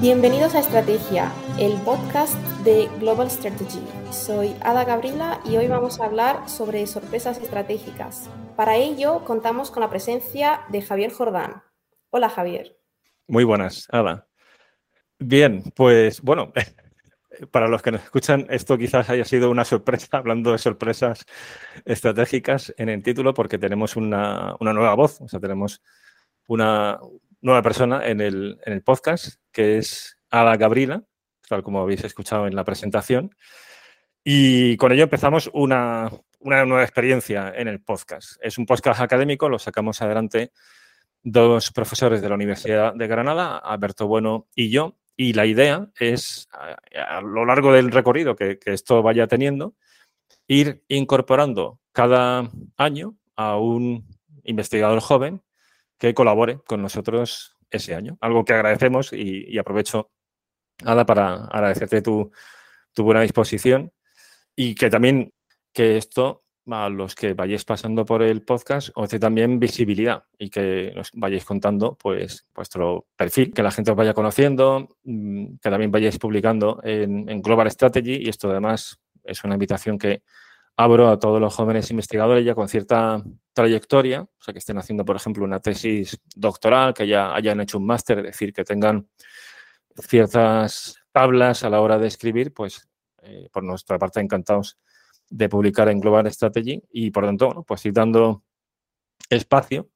Bienvenidos a Estrategia, el podcast de Global Strategy. Soy Ada Gabriela y hoy vamos a hablar sobre sorpresas estratégicas. Para ello contamos con la presencia de Javier Jordán. Hola Javier. Muy buenas, Ada. Bien, pues bueno, para los que nos escuchan, esto quizás haya sido una sorpresa, hablando de sorpresas estratégicas en el título, porque tenemos una, nueva voz, o sea, tenemos una nueva persona en el, en el podcast, que es Ada Gabriela, tal como habéis escuchado en la presentación. Y con ello empezamos una, una nueva experiencia en el podcast. Es un podcast académico, lo sacamos adelante dos profesores de la Universidad de Granada, Alberto Bueno y yo, y la idea es, a, lo largo del recorrido que, esto vaya teniendo, ir incorporando cada año a un investigador joven que colabore con nosotros ese año. Algo que agradecemos y, aprovecho, Ada, para agradecerte tu, buena disposición y que también que esto a los que vayáis pasando por el podcast os dé también visibilidad y que nos vayáis contando pues vuestro perfil, que la gente os vaya conociendo, mm, que también vayáis publicando en, Global Strategy y esto además es una invitación que abro a todos los jóvenes investigadores ya con cierta trayectoria, o sea, que estén haciendo, por ejemplo, una tesis doctoral, que ya hayan hecho un máster, es decir, que tengan ciertas tablas a la hora de escribir, pues eh, por nuestra parte encantados de publicar en Global Strategy y por tanto, pues ir dando espacio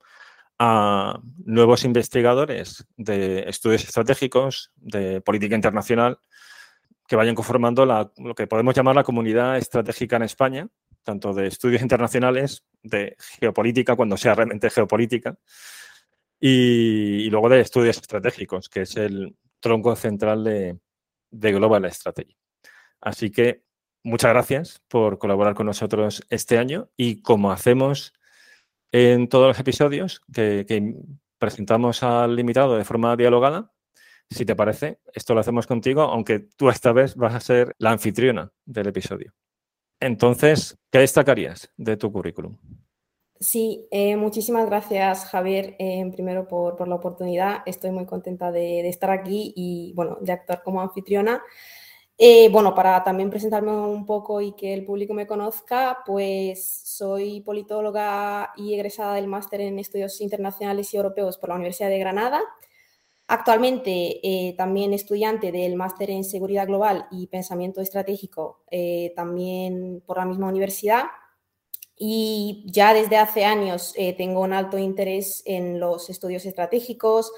a nuevos investigadores de estudios estratégicos, de política internacional, que vayan conformando lo que podemos llamar la comunidad estratégica en España, tanto de estudios internacionales, de geopolítica, cuando sea realmente geopolítica, y, luego de estudios estratégicos, que es el tronco central de, de Global Strategy. Así que muchas gracias por colaborar con nosotros este año y como hacemos en todos los episodios que, presentamos al invitado de forma dialogada, si te parece, esto lo hacemos contigo, aunque tú esta vez vas a ser la anfitriona del episodio. Entonces, ¿qué destacarías de tu currículum? Sí, eh, muchísimas gracias Javier, eh, primero por, la oportunidad. Estoy muy contenta de, de, estar aquí y bueno, de actuar como anfitriona. Eh, bueno, para también presentarme un poco y que el público me conozca, pues soy politóloga y egresada del máster en estudios internacionales y europeos por la Universidad de Granada. Actualmente eh, también estudiante del máster en seguridad global y pensamiento estratégico, eh, también por la misma universidad. Y ya desde hace años tengo un alto interés en los estudios estratégicos,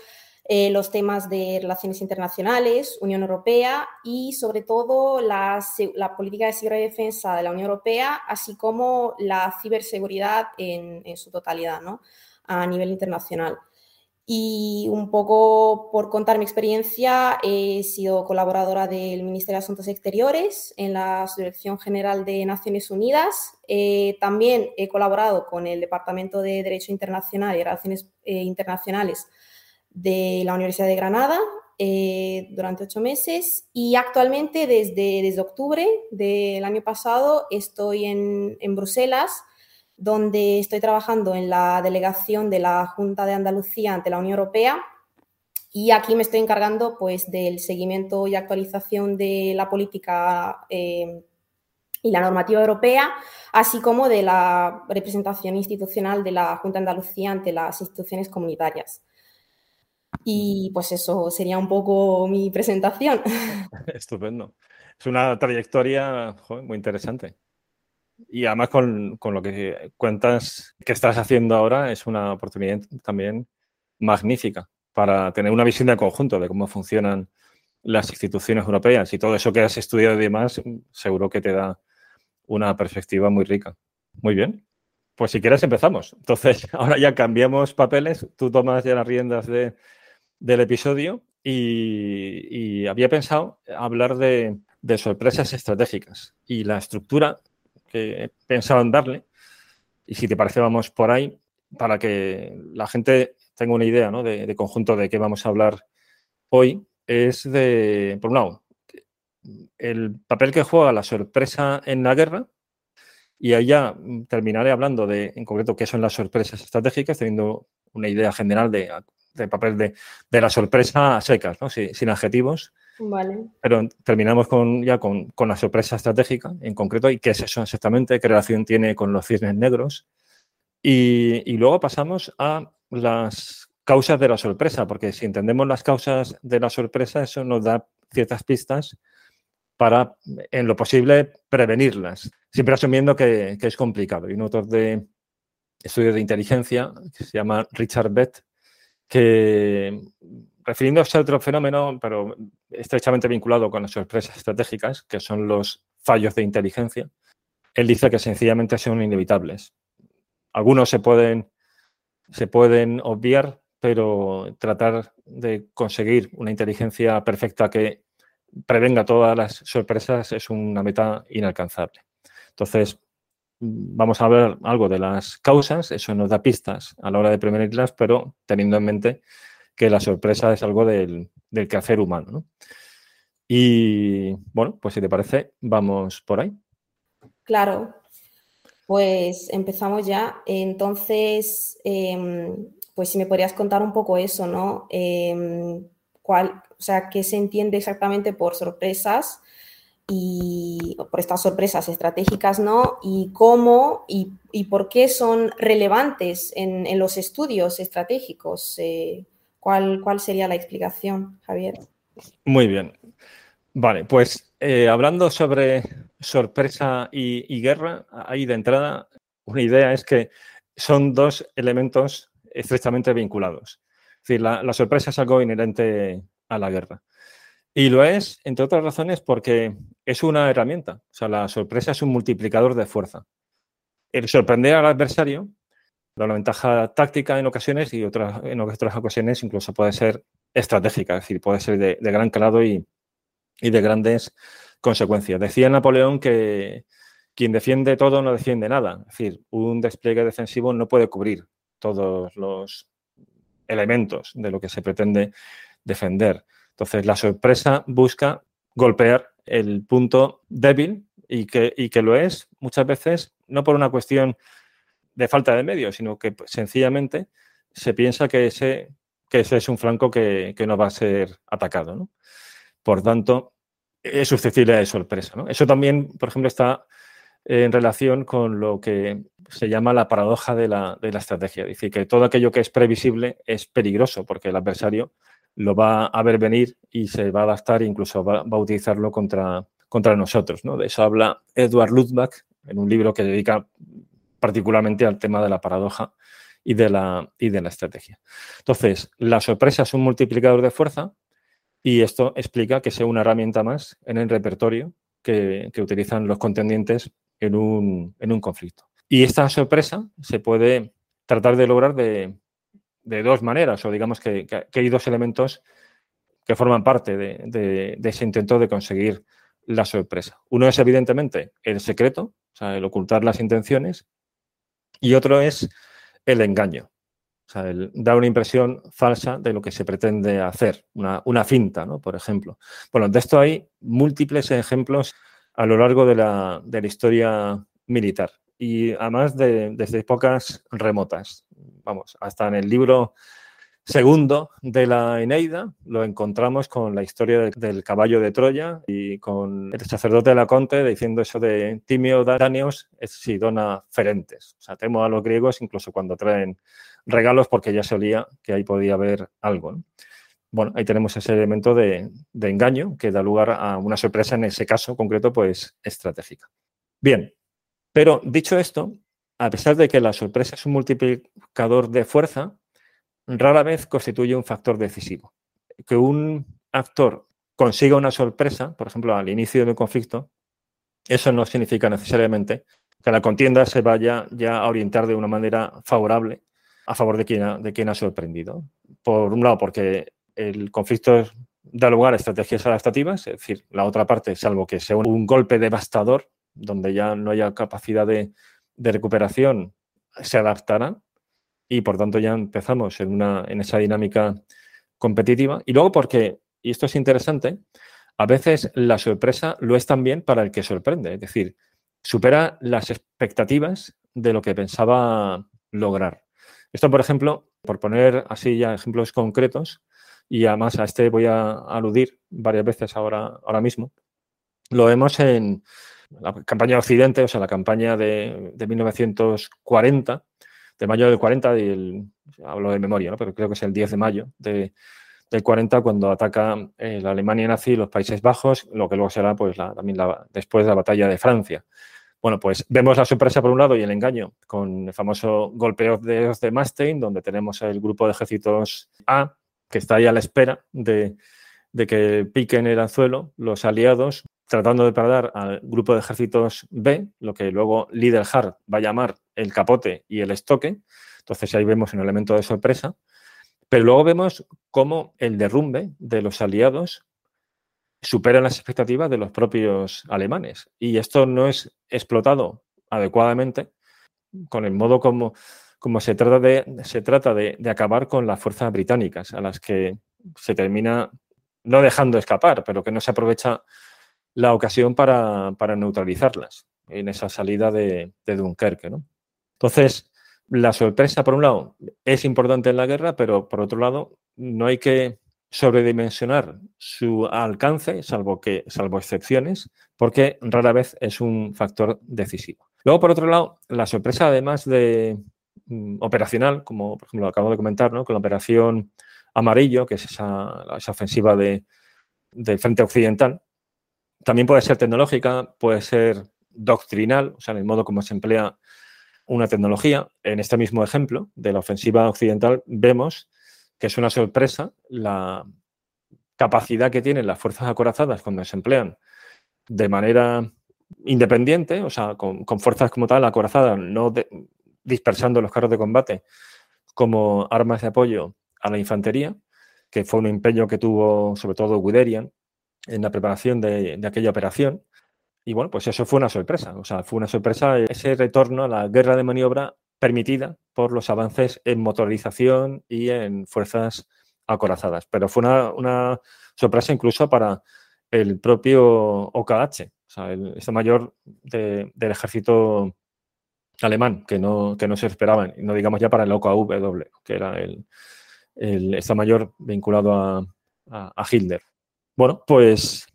eh, los temas de relaciones internacionales, Unión Europea y sobre todo la, política de seguridad y defensa de la Unión Europea, así como la ciberseguridad en, su totalidad ¿no? a nivel internacional. Y un poco por contar mi experiencia, he sido colaboradora del Ministerio de Asuntos Exteriores en la Subdirección General de Naciones Unidas. Eh, también he colaborado con el Departamento de Derecho Internacional y Relaciones eh, Internacionales de la Universidad de Granada eh, durante ocho meses y actualmente desde, desde octubre del año pasado estoy en, en, Bruselas, donde estoy trabajando en la delegación de la Junta de Andalucía ante la Unión Europea y aquí me estoy encargando pues del seguimiento y actualización de la política eh, y la normativa europea, así como de la representación institucional de la Junta de Andalucía ante las instituciones comunitarias. Y pues eso sería un poco mi presentación. Estupendo. Es una trayectoria muy interesante. Y además con, con, lo que cuentas que estás haciendo ahora es una oportunidad también magnífica para tener una visión de conjunto de cómo funcionan las instituciones europeas y todo eso que has estudiado y demás, seguro que te da una perspectiva muy rica. Muy bien. Pues si quieres empezamos. Entonces, ahora ya cambiamos papeles, tú tomas ya las riendas de, del episodio y, había pensado hablar de, sorpresas estratégicas y la estructura que en darle. Y si te parece, vamos por ahí para que la gente tenga una idea de, conjunto de qué vamos a hablar hoy. Es de, por un lado, el papel que juega la sorpresa en la guerra. Y allá terminaré hablando de, en concreto, qué son las sorpresas estratégicas, teniendo una idea general de de papel de, la sorpresa a secas, ¿no? sin adjetivos. Vale. Pero terminamos con, ya con, la sorpresa estratégica en concreto y qué es eso exactamente, qué relación tiene con los cisnes negros. Y, y luego pasamos a las causas de la sorpresa, porque si entendemos las causas de la sorpresa, eso nos da ciertas pistas para, en lo posible, prevenirlas, siempre asumiendo que, es complicado. Y un autor de estudios de inteligencia, que se llama Richard Bett, que refiriéndose a otro fenómeno, pero estrechamente vinculado con las sorpresas estratégicas, que son los fallos de inteligencia, él dice que sencillamente son inevitables. Algunos se pueden, se pueden obviar, pero tratar de conseguir una inteligencia perfecta que prevenga todas las sorpresas es una meta inalcanzable. Entonces, vamos a ver algo de las causas, eso nos da pistas a la hora de prevenirlas, pero teniendo en mente que la sorpresa es algo del, del quehacer humano. Y bueno, pues si te parece, vamos por ahí. Claro, pues empezamos ya. Entonces, em, pues si me podrías contar un poco eso, ¿no? Em, cuál, o sea, qué se entiende exactamente por sorpresas y por estas sorpresas estratégicas, ¿no? Y cómo y, por qué son relevantes en, los estudios estratégicos. Eh, ¿cuál, ¿Cuál sería la explicación, Javier? Muy bien. Vale, pues eh, hablando sobre sorpresa y, guerra, ahí de entrada una idea es que son dos elementos estrechamente vinculados. Es decir, la sorpresa es algo inherente a la guerra. Y lo es, entre otras razones, porque es una herramienta. O sea, la sorpresa es un multiplicador de fuerza. El sorprender al adversario da una ventaja táctica en ocasiones y otras, en otras ocasiones incluso puede ser estratégica, es decir, puede ser de, gran calado y, de grandes consecuencias. Decía Napoleón que quien defiende todo no defiende nada. Es decir, un despliegue defensivo no puede cubrir todos los elementos de lo que se pretende defender. Entonces, la sorpresa busca golpear el punto débil y que, que lo es muchas veces no por una cuestión de falta de medios, sino que sencillamente se piensa que ese, que ese es un flanco que, no va a ser atacado. Por tanto, es susceptible de sorpresa. Eso también, por ejemplo, está en relación con lo que se llama la paradoja de la, de la estrategia. Es decir, que todo aquello que es previsible es peligroso porque el adversario lo va a ver venir y se va a adaptar e incluso va, a utilizarlo contra, contra nosotros. ¿no? De eso habla Edward Luttbach en un libro que dedica particularmente al tema de la paradoja y de la, y de la estrategia. Entonces, la sorpresa es un multiplicador de fuerza y esto explica que sea una herramienta más en el repertorio que, utilizan los contendientes en un, en un conflicto. Y esta sorpresa se puede tratar de lograr de, de dos maneras, o digamos que, hay dos elementos que forman parte de, ese intento de conseguir la sorpresa. Uno es evidentemente el secreto, o sea, el ocultar las intenciones, y otro es el engaño, o sea, el dar una impresión falsa de lo que se pretende hacer, una, finta, ¿no? Por ejemplo. Bueno, de esto hay múltiples ejemplos a lo largo de la, de la historia militar y además de, desde épocas remotas vamos, hasta en el libro segundo de la Eneida lo encontramos con la historia del, caballo de Troya y con el sacerdote de la Conte diciendo eso de timio danios es si dona ferentes. O sea, temo a los griegos incluso cuando traen regalos porque ya se olía que ahí podía haber algo. Bueno, ahí tenemos ese elemento de engaño que da lugar a una sorpresa en ese caso concreto, pues estratégica. Bien, pero dicho esto, a pesar de que la sorpresa es un multiplicador de fuerza, rara vez constituye un factor decisivo. Que un actor consiga una sorpresa, por ejemplo, al inicio de un conflicto, eso no significa necesariamente que la contienda se vaya ya a orientar de una manera favorable a favor de quien ha, de quien ha sorprendido. Por un lado, porque el conflicto da lugar a estrategias adaptativas, es decir, la otra parte, salvo que sea un golpe devastador, donde ya no haya capacidad de, de recuperación se adaptará y por tanto ya empezamos en, una, en esa dinámica competitiva. Y luego porque, y esto es interesante, a veces la sorpresa lo es también para el que sorprende, es decir, supera las expectativas de lo que pensaba lograr. Esto, por ejemplo, Por poner así ya ejemplos concretos, y además a este voy a aludir varias veces ahora, ahora mismo, lo vemos en la campaña de Occidente, o sea, la campaña de, 1940, de mayo del 40, y hablo de memoria, ¿no? pero creo que es el 10 de mayo de, del 40, cuando ataca eh, la Alemania nazi y los Países Bajos, lo que luego será pues, también después de la batalla de Francia. Bueno, pues vemos la sorpresa por un lado y el engaño con el famoso golpeo de, de Mastein, donde tenemos el grupo de ejércitos A, que está ahí a la espera de, de que piquen el anzuelo los aliados, tratando de parar al grupo de ejércitos B, lo que luego Hart va a llamar el capote y el estoque. Entonces ahí vemos un elemento de sorpresa. Pero luego vemos cómo el derrumbe de los aliados supera las expectativas de los propios alemanes. Y esto no es explotado adecuadamente con el modo como, como se trata, de, se trata de, acabar con las fuerzas británicas, a las que se termina no dejando escapar, pero que no se aprovecha la ocasión para, neutralizarlas en esa salida de, de Dunkerque. ¿no? Entonces, la sorpresa, por un lado, es importante en la guerra, pero por otro lado, no hay que sobredimensionar su alcance, salvo que, salvo excepciones, porque rara vez es un factor decisivo. Luego, por otro lado, la sorpresa, además de mm, operacional, como por ejemplo lo acabo de comentar, ¿no? con la operación Amarillo, que es esa, ofensiva de, del frente occidental, también puede ser tecnológica, puede ser doctrinal, o sea, en el modo como se emplea una tecnología. En este mismo ejemplo de la ofensiva occidental vemos que es una sorpresa la capacidad que tienen las fuerzas acorazadas cuando se emplean de manera independiente, o sea, con, fuerzas como tal acorazadas, no dispersando los carros de combate como armas de apoyo a la infantería, que fue un empeño que tuvo sobre todo Guderian en la preparación de aquella operación. Y bueno, pues eso fue una sorpresa. O sea, fue una sorpresa ese retorno a la guerra de maniobra permitida por los avances en motorización y en fuerzas acorazadas. Pero fue una, sorpresa incluso para el propio OKH, o sea, el este mayor del ejército alemán, que no, que no se esperaban, no digamos ya para el OKW, que era el, el mayor vinculado a, a, a Hitler. Bueno, pues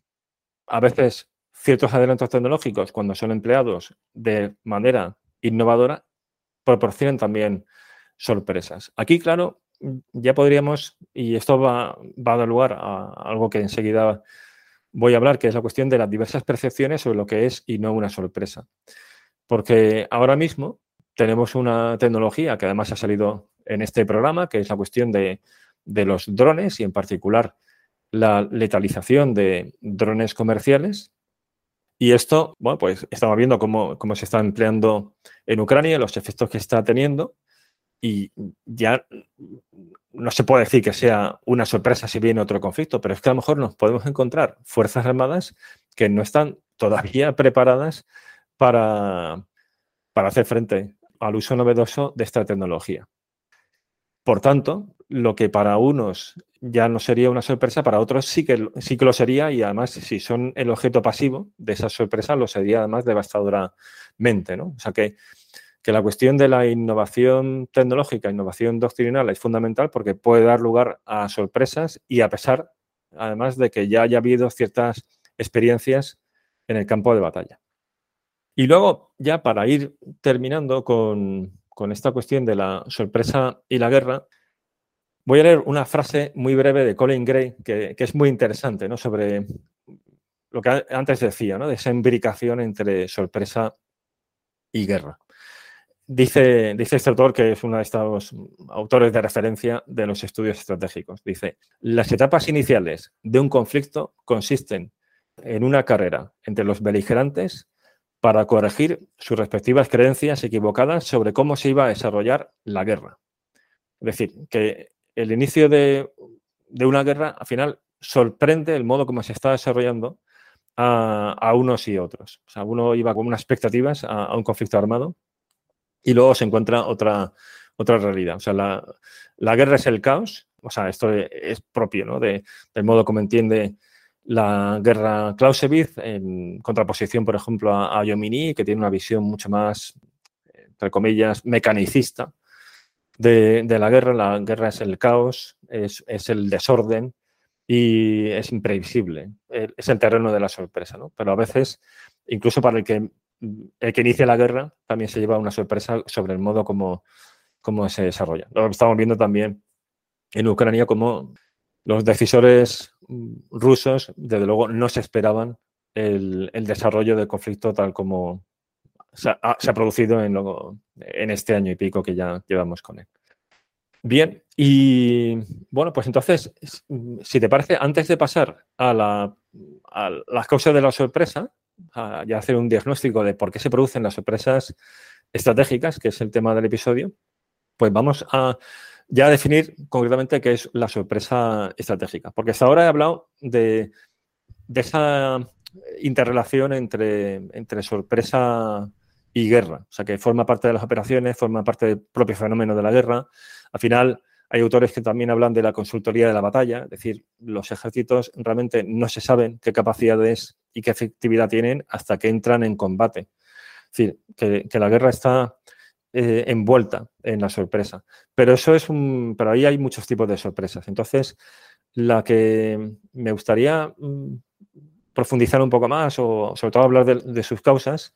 a veces ciertos adelantos tecnológicos, cuando son empleados de manera innovadora, proporcionan también sorpresas. Aquí, claro, ya podríamos, y esto va, a dar lugar a algo que enseguida voy a hablar, que es la cuestión de las diversas percepciones sobre lo que es y no una sorpresa. Porque ahora mismo tenemos una tecnología que además ha salido en este programa, que es la cuestión de, de los drones y en particular la letalización de drones comerciales, y esto, bueno, pues estamos viendo cómo, se está empleando en Ucrania, los efectos que está teniendo, y ya no se puede decir que sea una sorpresa si viene otro conflicto, pero es que a lo mejor nos podemos encontrar fuerzas armadas que no están todavía preparadas para, para hacer frente al uso novedoso de esta tecnología. Por tanto, lo que para unos ya no sería una sorpresa, para otros sí que, sí que lo sería y además si son el objeto pasivo de esa sorpresa lo sería además devastadoramente. ¿no? O sea que, que la cuestión de la innovación tecnológica, innovación doctrinal es fundamental porque puede dar lugar a sorpresas y a pesar además de que ya haya habido ciertas experiencias en el campo de batalla. Y luego, ya para ir terminando con, con esta cuestión de la sorpresa y la guerra, voy a leer una frase muy breve de Colin Gray que, es muy interesante ¿no? sobre lo que antes decía, ¿no? de esa imbricación entre sorpresa y guerra. Dice, dice este autor, que es uno de estos autores de referencia de los estudios estratégicos, dice, las etapas iniciales de un conflicto consisten en una carrera entre los beligerantes para corregir sus respectivas creencias equivocadas sobre cómo se iba a desarrollar la guerra. Es decir, que el inicio de, una guerra al final sorprende el modo como se está desarrollando a, unos y otros. O sea, uno iba con unas expectativas a, un conflicto armado y luego se encuentra otra, otra realidad. O sea, la, guerra es el caos, o sea, esto es propio ¿no? de, del modo como entiende la guerra Clausewitz, en contraposición, por ejemplo, a, Yomini, que tiene una visión mucho más, entre comillas, mecanicista de, la guerra. La guerra es el caos, es, el desorden y es imprevisible. Es el terreno de la sorpresa, ¿no? Pero a veces, incluso para el que, el que inicia la guerra, también se lleva una sorpresa sobre el modo como, como se desarrolla. Lo estamos viendo también en Ucrania como los decisores rusos, desde luego, no se esperaban el, desarrollo del conflicto tal como se ha, producido en, este año y pico que ya llevamos con él. Bien, y bueno, pues entonces, si te parece, antes de pasar a, la, las causas de la sorpresa, a hacer un diagnóstico de por qué se producen las sorpresas estratégicas, que es el tema del episodio, pues vamos a ya definir concretamente qué es la sorpresa estratégica. Porque hasta ahora he hablado de, esa interrelación entre sorpresa y guerra, o sea, que forma parte de las operaciones, forma parte del propio fenómeno de la guerra. Al final, hay autores que también hablan de la consultoría de la batalla, es decir, los ejércitos realmente no se saben qué capacidades y qué efectividad tienen hasta que entran en combate. Es decir, que la guerra está eh, envuelta en la sorpresa. Pero eso es un. Pero ahí hay muchos tipos de sorpresas. Entonces, la que me gustaría mm, profundizar un poco más, o sobre todo hablar de, sus causas,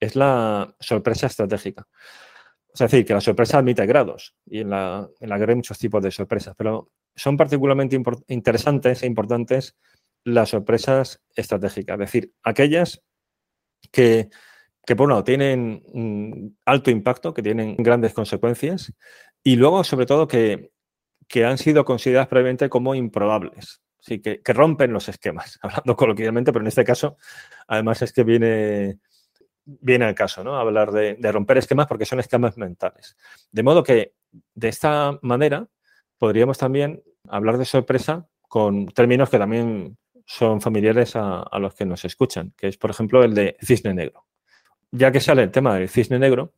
es la sorpresa estratégica. Es decir, que la sorpresa admite grados y en la, en la guerra hay muchos tipos de sorpresas, pero son particularmente interesantes e importantes las sorpresas estratégicas, es decir, aquellas que que por un lado tienen un alto impacto, que tienen grandes consecuencias, y luego, sobre todo, que, han sido consideradas previamente como improbables. Sí, que, rompen los esquemas, hablando coloquialmente, pero en este caso, además es que viene, viene al caso, ¿no? Hablar de, romper esquemas porque son esquemas mentales. De modo que, de esta manera, podríamos también hablar de sorpresa con términos que también son familiares a, a, los que nos escuchan, que es, por ejemplo, el de cisne negro ya que sale el tema del cisne negro,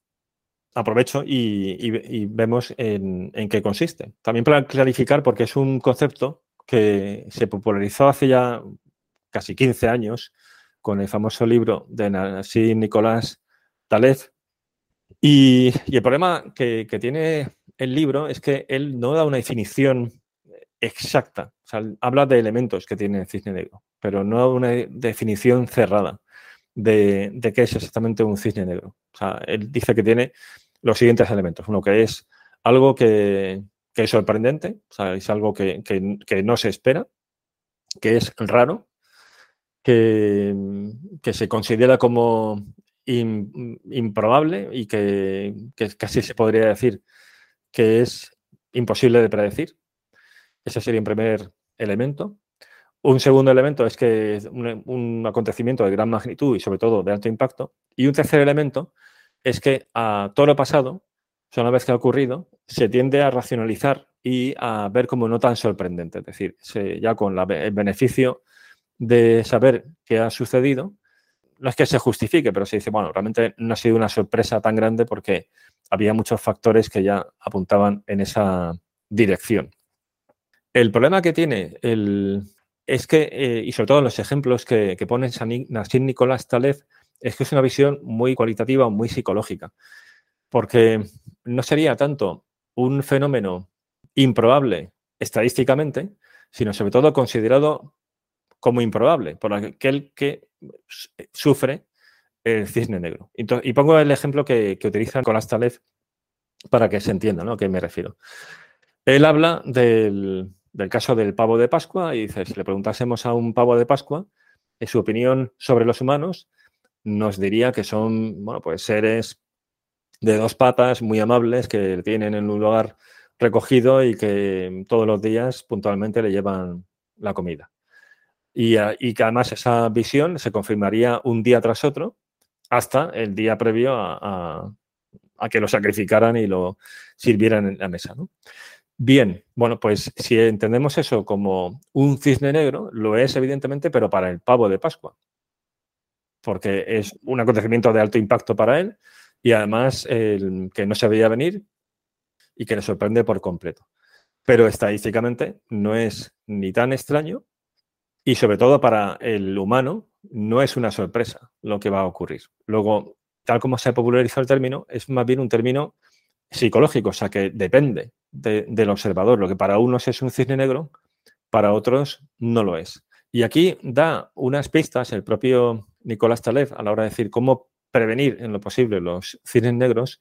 aprovecho y, vemos en, qué consiste. También para clarificar, porque es un concepto que se popularizó hace ya casi 15 años con el famoso libro de Nassim Nicolás Taleb. Y, el problema que, tiene el libro es que él no da una definición exacta. Habla de elementos que tiene el cisne negro, pero no da una definición cerrada de, qué es exactamente un cisne negro. Él dice que tiene los siguientes elementos. Uno que es algo que, es sorprendente, es algo que, no se espera, que es raro, que, se considera como improbable y que, casi se podría decir que es imposible de predecir. Ese sería un primer elemento. Un segundo elemento es que es un, acontecimiento de gran magnitud y sobre todo de alto impacto. Y un tercer elemento es que a todo lo pasado, una vez que ha ocurrido, se tiende a racionalizar y a ver como no tan sorprendente. Es decir, ya con el beneficio de saber qué ha sucedido, no es que se justifique, pero se dice, bueno, realmente no ha sido una sorpresa tan grande porque había muchos factores que ya apuntaban en esa dirección. El problema que tiene el, es que, eh, y sobre todo en los ejemplos que, que pone Nassim Nicolás Taleb, es que es una visión muy cualitativa, muy psicológica, porque no sería tanto un fenómeno improbable estadísticamente, sino sobre todo considerado como improbable por aquel que sufre el cisne negro. y pongo el ejemplo que, que utiliza Nicolás Taleb para que se entienda ¿no? a qué me refiero. Él habla del, del caso del pavo de Pascua y dice, si le preguntásemos a un pavo de Pascua, en su opinión sobre los humanos, nos diría que son, bueno, pues seres de dos patas, muy amables, que tienen en un lugar recogido y que todos los días puntualmente le llevan la comida. Y, que además esa visión se confirmaría un día tras otro hasta el día previo a, que lo sacrificaran y lo sirvieran en la mesa. Bien, bueno, pues si entendemos eso como un cisne negro, lo es evidentemente, pero para el pavo de Pascua, porque es un acontecimiento de alto impacto para él y además el, que no se veía venir y que le sorprende por completo. Pero estadísticamente no es ni tan extraño y sobre todo para el humano no es una sorpresa lo que va a ocurrir. Luego, tal como se ha popularizado el término, es más bien un término psicológico, o sea que depende del observador. Lo que para unos es un cisne negro, para otros no lo es. Y aquí da unas pistas el propio Nicolás Taleb a la hora de decir cómo prevenir en lo posible los cisnes negros.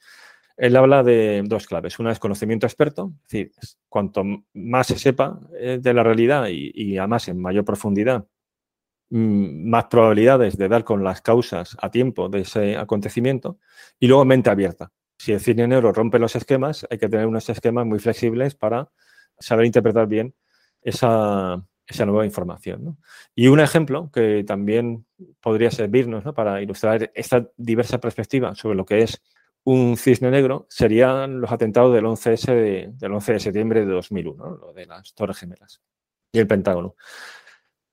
Él habla de dos claves. Una es conocimiento experto, es decir, cuanto más se sepa eh, de la realidad y, además en mayor profundidad, mm, más probabilidades de dar con las causas a tiempo de ese acontecimiento. Y luego mente abierta. Si el cisne negro rompe los esquemas, hay que tener unos esquemas muy flexibles para saber interpretar bien esa nueva información. Y un ejemplo que también podría servirnos para ilustrar esta diversa perspectiva sobre lo que es un cisne negro serían los atentados del 11S de, del 11 de septiembre de 2001, lo de las Torres Gemelas y el Pentágono.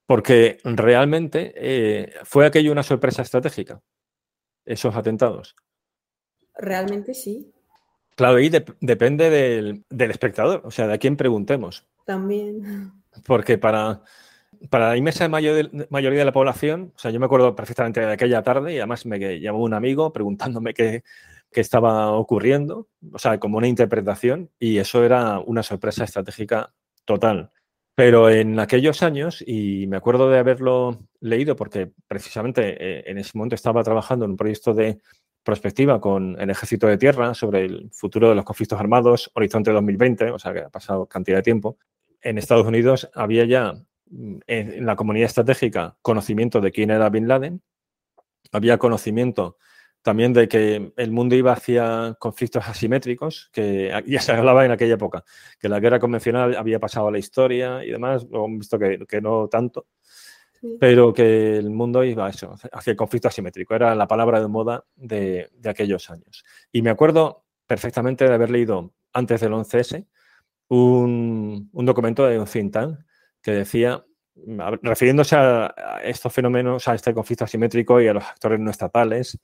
Porque realmente eh, fue aquello una sorpresa estratégica, esos atentados. Realmente sí. Claro, y depende del, del espectador, o sea, de a quién preguntemos. También. Porque para, para la inmensa mayoría de la población, o sea, yo me acuerdo perfectamente de aquella tarde y además me llamó un amigo preguntándome qué, qué estaba ocurriendo, o sea, como una interpretación, y eso era una sorpresa estratégica total. Pero en aquellos años, y me acuerdo de haberlo leído porque precisamente eh, en ese momento estaba trabajando en un proyecto de prospectiva con el Ejército de Tierra sobre el futuro de los conflictos armados, Horizonte 2020, o sea que ha pasado cantidad de tiempo, en Estados Unidos había ya en la comunidad estratégica conocimiento de quién era Bin Laden, había conocimiento también de que el mundo iba hacia conflictos asimétricos, que ya se hablaba en aquella época, que la guerra convencional había pasado a la historia y demás, hemos visto que, no tanto, pero que el mundo iba a eso, hacia el conflicto asimétrico, era la palabra de moda de, de aquellos años. Y me acuerdo perfectamente de haber leído antes del 11S un, documento de un think tank que decía, refiriéndose a, estos fenómenos, a este conflicto asimétrico y a los actores no estatales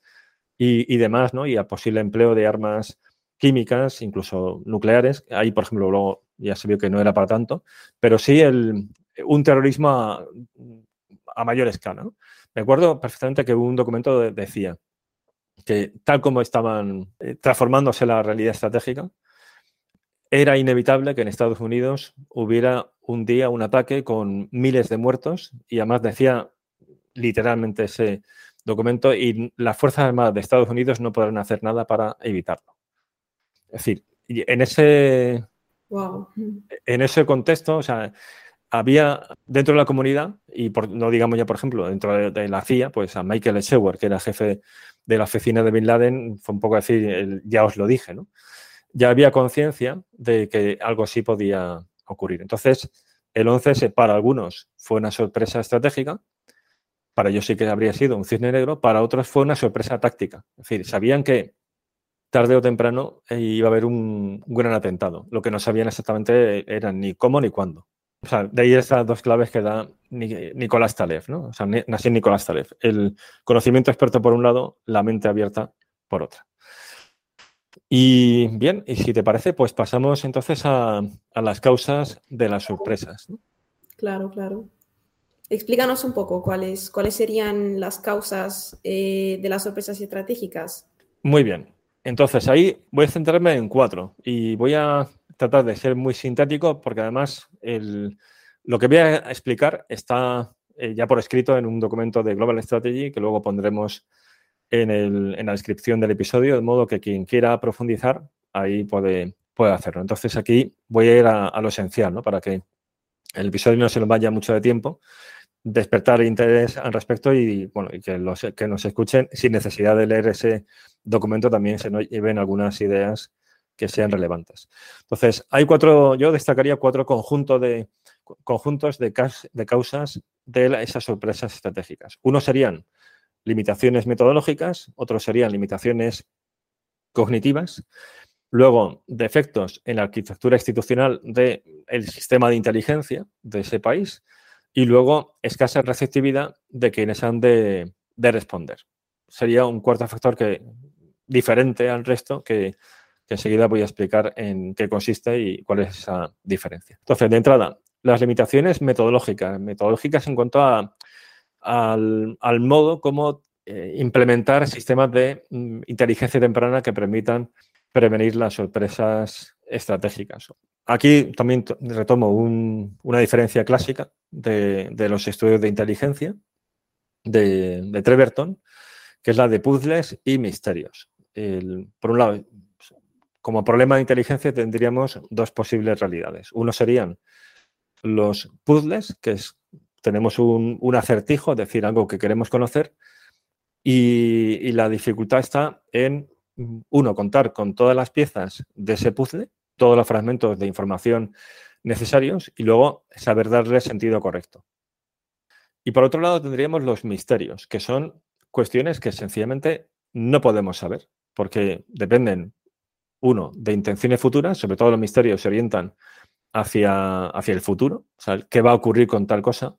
y, demás, ¿no? Y a posible empleo de armas químicas, incluso nucleares. Ahí, por ejemplo, luego ya se vio que no era para tanto, pero sí el, un terrorismo a, mayor escala. Me acuerdo perfectamente que un documento decía que tal como estaban eh, transformándose la realidad estratégica, era inevitable que en Estados Unidos hubiera un día un ataque con miles de muertos y además decía literalmente ese documento y las Fuerzas Armadas de Estados Unidos no podrán hacer nada para evitarlo. Es decir, en ese, en ese contexto, o sea, había dentro de la comunidad, y por, no digamos ya, por ejemplo, dentro de, la CIA, pues a Michael Sheward, que era jefe de la oficina de Bin Laden, fue un poco decir, ya os lo dije, ¿no? ya había conciencia de que algo así podía ocurrir. Entonces, el 11S para algunos fue una sorpresa estratégica, para ellos sí que habría sido un cisne negro, para otros fue una sorpresa táctica. Es decir, sabían que tarde o temprano eh, iba a haber un, gran atentado. Lo que no sabían exactamente era ni cómo ni cuándo. O sea, de ahí esas dos claves que da Nicolás Taleb, ¿no? O sea, nació Nicolás Taleb. El conocimiento experto por un lado, la mente abierta por otra. Y bien, y si te parece, pues pasamos entonces a, las causas de las sorpresas. Claro, claro. Explícanos un poco cuáles, cuáles serían las causas eh, de las sorpresas estratégicas. Muy bien. Entonces ahí voy a centrarme en cuatro y voy a tratar de ser muy sintético porque además lo que voy a explicar está eh, ya por escrito en un documento de Global Strategy que luego pondremos en, la descripción del episodio, de modo que quien quiera profundizar, ahí puede, puede hacerlo. Entonces aquí voy a ir a, lo esencial, ¿no? Para que el episodio no se nos vaya mucho de tiempo, despertar interés al respecto y, bueno, que, los, que nos escuchen sin necesidad de leer ese documento también se nos lleven algunas ideas que sean relevantes. Entonces, hay cuatro, yo destacaría cuatro conjuntos de, conjuntos de causas de esas sorpresas estratégicas. Uno serían limitaciones metodológicas, otros serían limitaciones cognitivas, luego defectos en la arquitectura institucional del sistema de inteligencia de ese país y luego escasa receptividad de quienes han de, responder. Sería un cuarto factor que diferente al resto que, enseguida voy a explicar en qué consiste y cuál es esa diferencia. Entonces, de entrada, las limitaciones metodológicas. Metodológicas en cuanto a al, modo como eh, implementar sistemas de mm, inteligencia temprana que permitan prevenir las sorpresas estratégicas. Aquí también retomo una diferencia clásica de, los estudios de inteligencia de, Treverton, que es la de puzzles y misterios. por un lado, como problema de inteligencia tendríamos dos posibles realidades. Uno serían los puzzles, que es, tenemos un, acertijo, es decir, algo que queremos conocer, y, la dificultad está en, uno, contar con todas las piezas de ese puzzle, todos los fragmentos de información necesarios, y luego saber darle sentido correcto. Y por otro lado tendríamos los misterios, que son cuestiones que sencillamente no podemos saber, porque dependen uno, de intenciones futuras, sobre todo los misterios se orientan hacia, hacia el futuro, o sea, qué va a ocurrir con tal cosa,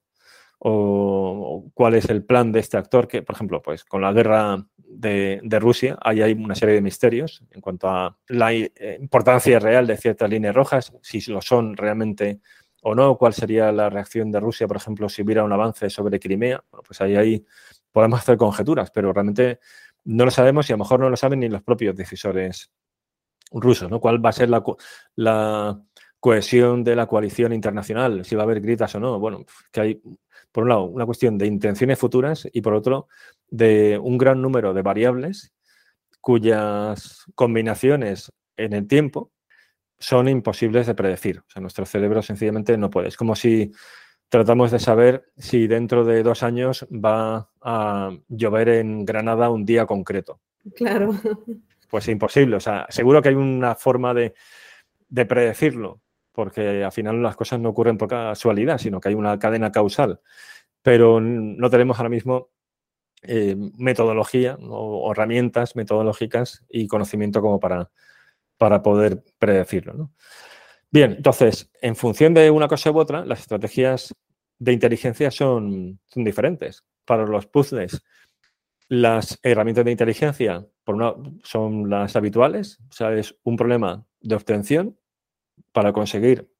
o, cuál es el plan de este actor, que, por ejemplo, pues con la guerra de, Rusia, ahí hay una serie de misterios en cuanto a la eh, importancia real de ciertas líneas rojas, si lo son realmente o no, cuál sería la reacción de Rusia, por ejemplo, si hubiera un avance sobre Crimea, bueno, pues ahí, ahí podemos hacer conjeturas, pero realmente no lo sabemos y a lo mejor no lo saben ni los propios decisores rusos, ¿no? ¿Cuál va a ser la cohesión de la coalición internacional? Si va a haber gritas o no. Bueno, que hay, por un lado, una cuestión de intenciones futuras y por otro, de un gran número de variables cuyas combinaciones en el tiempo son imposibles de predecir. O sea, nuestro cerebro sencillamente no puede. Es como si tratamos de saber si dentro de dos años va a llover en Granada un día concreto. Claro pues imposible. O sea, seguro que hay una forma de, predecirlo, porque al final las cosas no ocurren por casualidad, sino que hay una cadena causal. Pero no tenemos ahora mismo eh, metodología o, herramientas metodológicas y conocimiento como para, para poder predecirlo. Bien, entonces, en función de una cosa u otra, las estrategias de inteligencia son, son diferentes. Para los puzzles, las herramientas de inteligencia, por son las habituales, o sea, es un problema de obtención para conseguir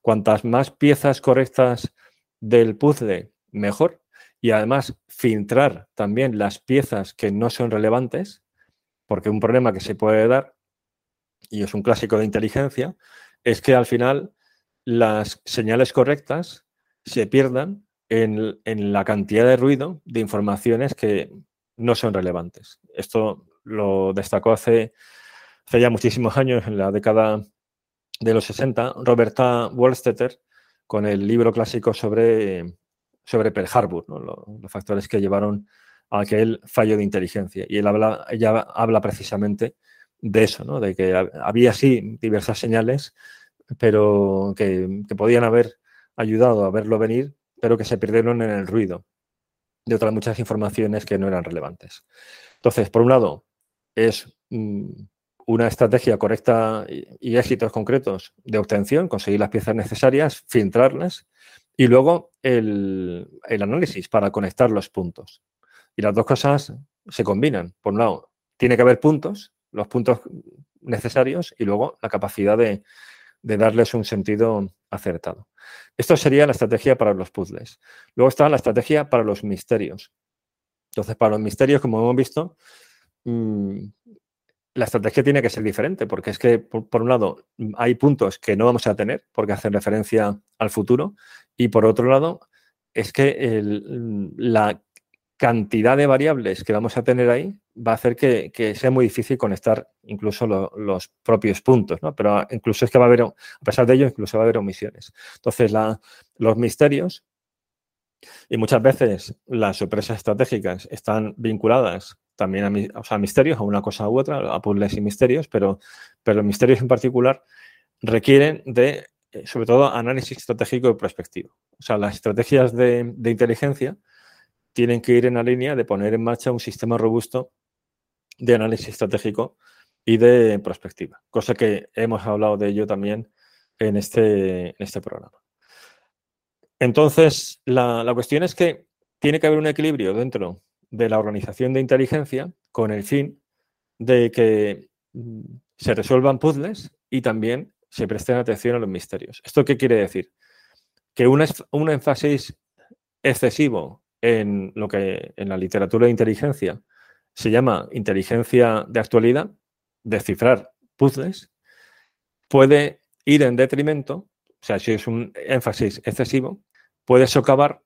cuantas más piezas correctas del puzzle, mejor. Y además filtrar también las piezas que no son relevantes, porque un problema que se puede dar, y es un clásico de inteligencia, es que al final las señales correctas se pierdan en, en la cantidad de ruido de informaciones que no son relevantes. Esto lo destacó hace, hace ya muchísimos años, en la década de los 60, Roberta Wollstetter, con el libro clásico sobre, sobre Pearl Harbor, los, factores que llevaron a aquel fallo de inteligencia. Y él habla, ella habla precisamente de eso, ¿no? de que había sí diversas señales, pero que, que podían haber ayudado a verlo venir, pero que se perdieron en el ruido de otras muchas informaciones que no eran relevantes. Entonces, por un lado, es mm, una estrategia correcta y, éxitos concretos de obtención, conseguir las piezas necesarias, filtrarlas y luego el, análisis para conectar los puntos. Y las dos cosas se combinan. Por un lado, tiene que haber puntos, los puntos necesarios y luego la capacidad de, de darles un sentido acertado. Esto sería la estrategia para los puzzles. Luego está la estrategia para los misterios. Entonces, para los misterios, como hemos visto, mm, la estrategia tiene que ser diferente, porque es que, por, un lado, hay puntos que no vamos a tener porque hacen referencia al futuro, y por otro lado, es que la cantidad de variables que vamos a tener ahí va a hacer que, sea muy difícil conectar incluso los propios puntos, ¿no? Pero incluso es que va a haber, a pesar de ello, incluso va a haber omisiones. Entonces, los misterios y muchas veces las sorpresas estratégicas están vinculadas también a, misterios, a una cosa u otra, a puzzles y misterios, pero, pero los misterios en particular requieren de, eh, sobre todo, análisis estratégico y prospectivo. O sea, las estrategias de, de inteligencia tienen que ir en la línea de poner en marcha un sistema robusto de análisis estratégico y de prospectiva, cosa que hemos hablado de ello también en este, en este programa. Entonces, la, la cuestión es que tiene que haber un equilibrio dentro de la organización de inteligencia con el fin de que mm, se resuelvan puzzles y también se presten atención a los misterios. ¿Esto qué quiere decir? Que un, un énfasis excesivo en lo que en la literatura de inteligencia se llama inteligencia de actualidad, descifrar puzzles, puede ir en detrimento, o sea, si es un énfasis excesivo, puede socavar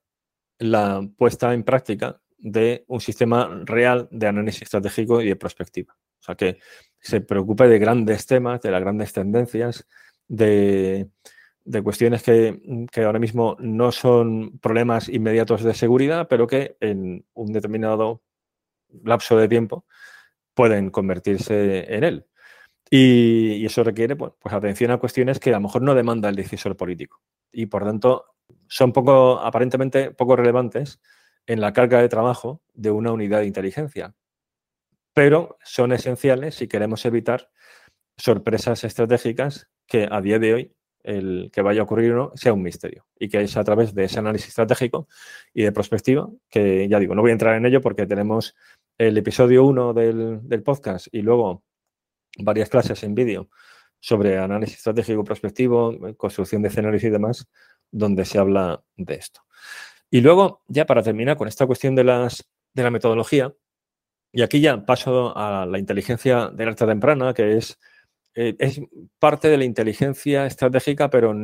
la puesta en práctica de un sistema real de análisis estratégico y de prospectiva. O sea, que se preocupe de grandes temas, de las grandes tendencias, de, cuestiones que, que, ahora mismo no son problemas inmediatos de seguridad, pero que en un determinado lapso de tiempo pueden convertirse en él. Y, eso requiere pues, atención a cuestiones que a lo mejor no demanda el decisor político. Y por tanto, son poco, aparentemente poco relevantes en la carga de trabajo de una unidad de inteligencia. Pero son esenciales si queremos evitar sorpresas estratégicas que a día de hoy el que vaya a ocurrir o no sea un misterio y que es a través de ese análisis estratégico y de perspectiva, que ya digo, no voy a entrar en ello porque tenemos el episodio 1 del, del podcast y luego varias clases en vídeo sobre análisis estratégico prospectivo, construcción de escenarios y demás, donde se habla de esto. Y luego, ya para terminar con esta cuestión de, las, de la metodología, y aquí ya paso a la inteligencia de alerta temprana, que es, eh, es parte de la inteligencia estratégica, pero,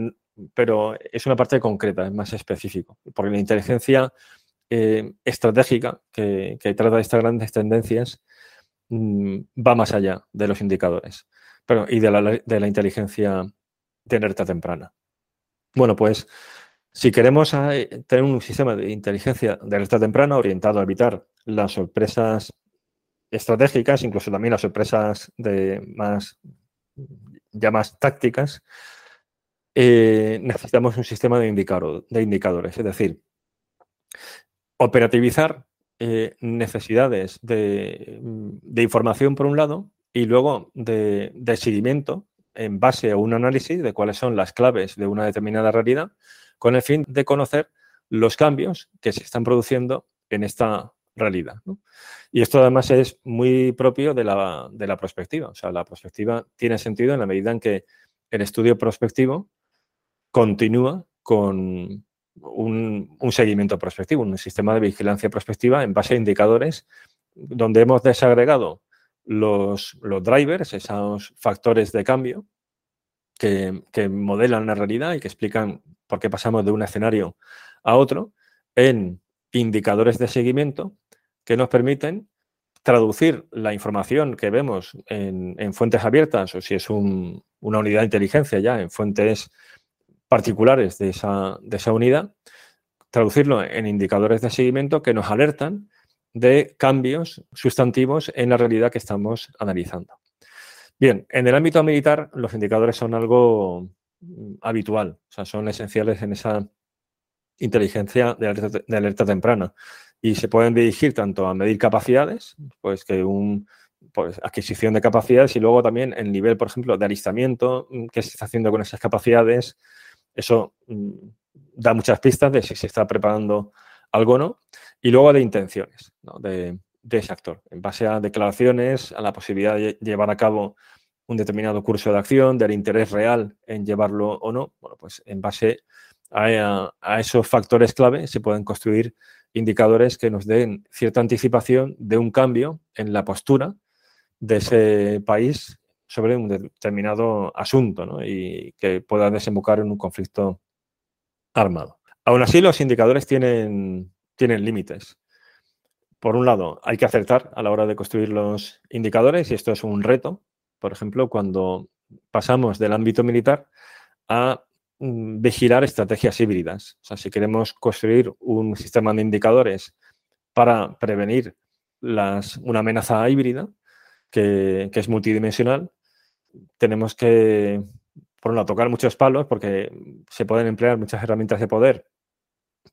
pero es una parte concreta, es más específico. Porque la inteligencia eh, estratégica, que, que, trata estas grandes tendencias, mm, va más allá de los indicadores pero, y de la, de la inteligencia de alerta temprana. Bueno, pues si queremos eh, tener un sistema de inteligencia de alerta temprana orientado a evitar las sorpresas estratégicas, incluso también las sorpresas de más ya más tácticas, eh, necesitamos un sistema de, de, indicadores, es decir, operativizar eh, necesidades de, de, información por un lado y luego de, de seguimiento en base a un análisis de cuáles son las claves de una determinada realidad, con el fin de conocer los cambios que se están produciendo en esta realidad. Y esto además es muy propio de la, de la prospectiva. O sea, la prospectiva tiene sentido en la medida en que el estudio prospectivo continúa con un, un, seguimiento prospectivo, un sistema de vigilancia prospectiva en base a indicadores donde hemos desagregado los, los drivers, esos factores de cambio que, que, modelan la realidad y que explican por qué pasamos de un escenario a otro, en indicadores de seguimiento que nos permiten traducir la información que vemos en, en fuentes abiertas o si es un, una unidad de inteligencia ya en fuentes particulares de esa, de esa unidad, traducirlo en indicadores de seguimiento que nos alertan de cambios sustantivos en la realidad que estamos analizando. Bien, en el ámbito militar los indicadores son algo habitual, o sea, son esenciales en esa inteligencia de alerta, temprana. Y se pueden dirigir tanto a medir capacidades, pues que un pues, adquisición de capacidades y luego también el nivel, por ejemplo, de alistamiento mm, que se está haciendo con esas capacidades. Eso mm, da muchas pistas de si se está preparando algo o no. Y luego de intenciones de, ese actor, en base a declaraciones, a la posibilidad de llevar a cabo un determinado curso de acción, del interés real en llevarlo o no, bueno, pues en base a, a esos factores clave se pueden construir indicadores que nos den cierta anticipación de un cambio en la postura de ese país sobre un determinado asunto ¿no? y que pueda desembocar en un conflicto armado. Aún así, los indicadores tienen, tienen límites. Por un lado, hay que acertar a la hora de construir los indicadores y esto es un reto. Por ejemplo, cuando pasamos del ámbito militar a mm, vigilar estrategias híbridas. O sea, si queremos construir un sistema de indicadores para prevenir las, una amenaza híbrida que, que, es multidimensional, tenemos que, por un tocar muchos palos porque se pueden emplear muchas herramientas de poder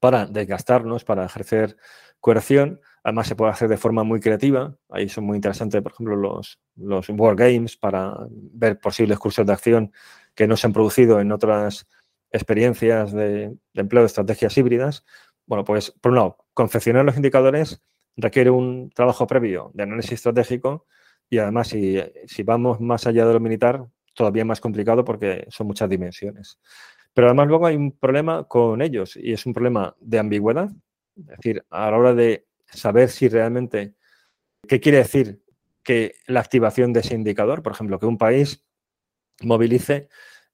para desgastarnos, para ejercer coerción. Además, se puede hacer de forma muy creativa. Ahí son muy interesantes, por ejemplo, los, los wargames para ver posibles cursos de acción que no se han producido en otras experiencias de, de empleo de estrategias híbridas. Bueno, pues, por un lado, confeccionar los indicadores requiere un trabajo previo de análisis estratégico y además, si, si vamos más allá de lo militar, todavía más complicado porque son muchas dimensiones. Pero además luego hay un problema con ellos y es un problema de ambigüedad. Es decir, a la hora de saber si realmente, ¿qué quiere decir que la activación de ese indicador? Por ejemplo, que un país movilice